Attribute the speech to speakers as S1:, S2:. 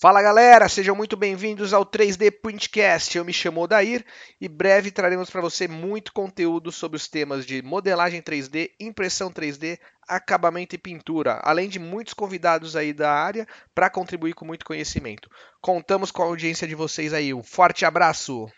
S1: Fala galera, sejam muito bem-vindos ao 3D Printcast. Eu me chamo Dair e breve traremos para você muito conteúdo sobre os temas de modelagem 3D, impressão 3D, acabamento e pintura, além de muitos convidados aí da área para contribuir com muito conhecimento. Contamos com a audiência de vocês aí. Um forte abraço!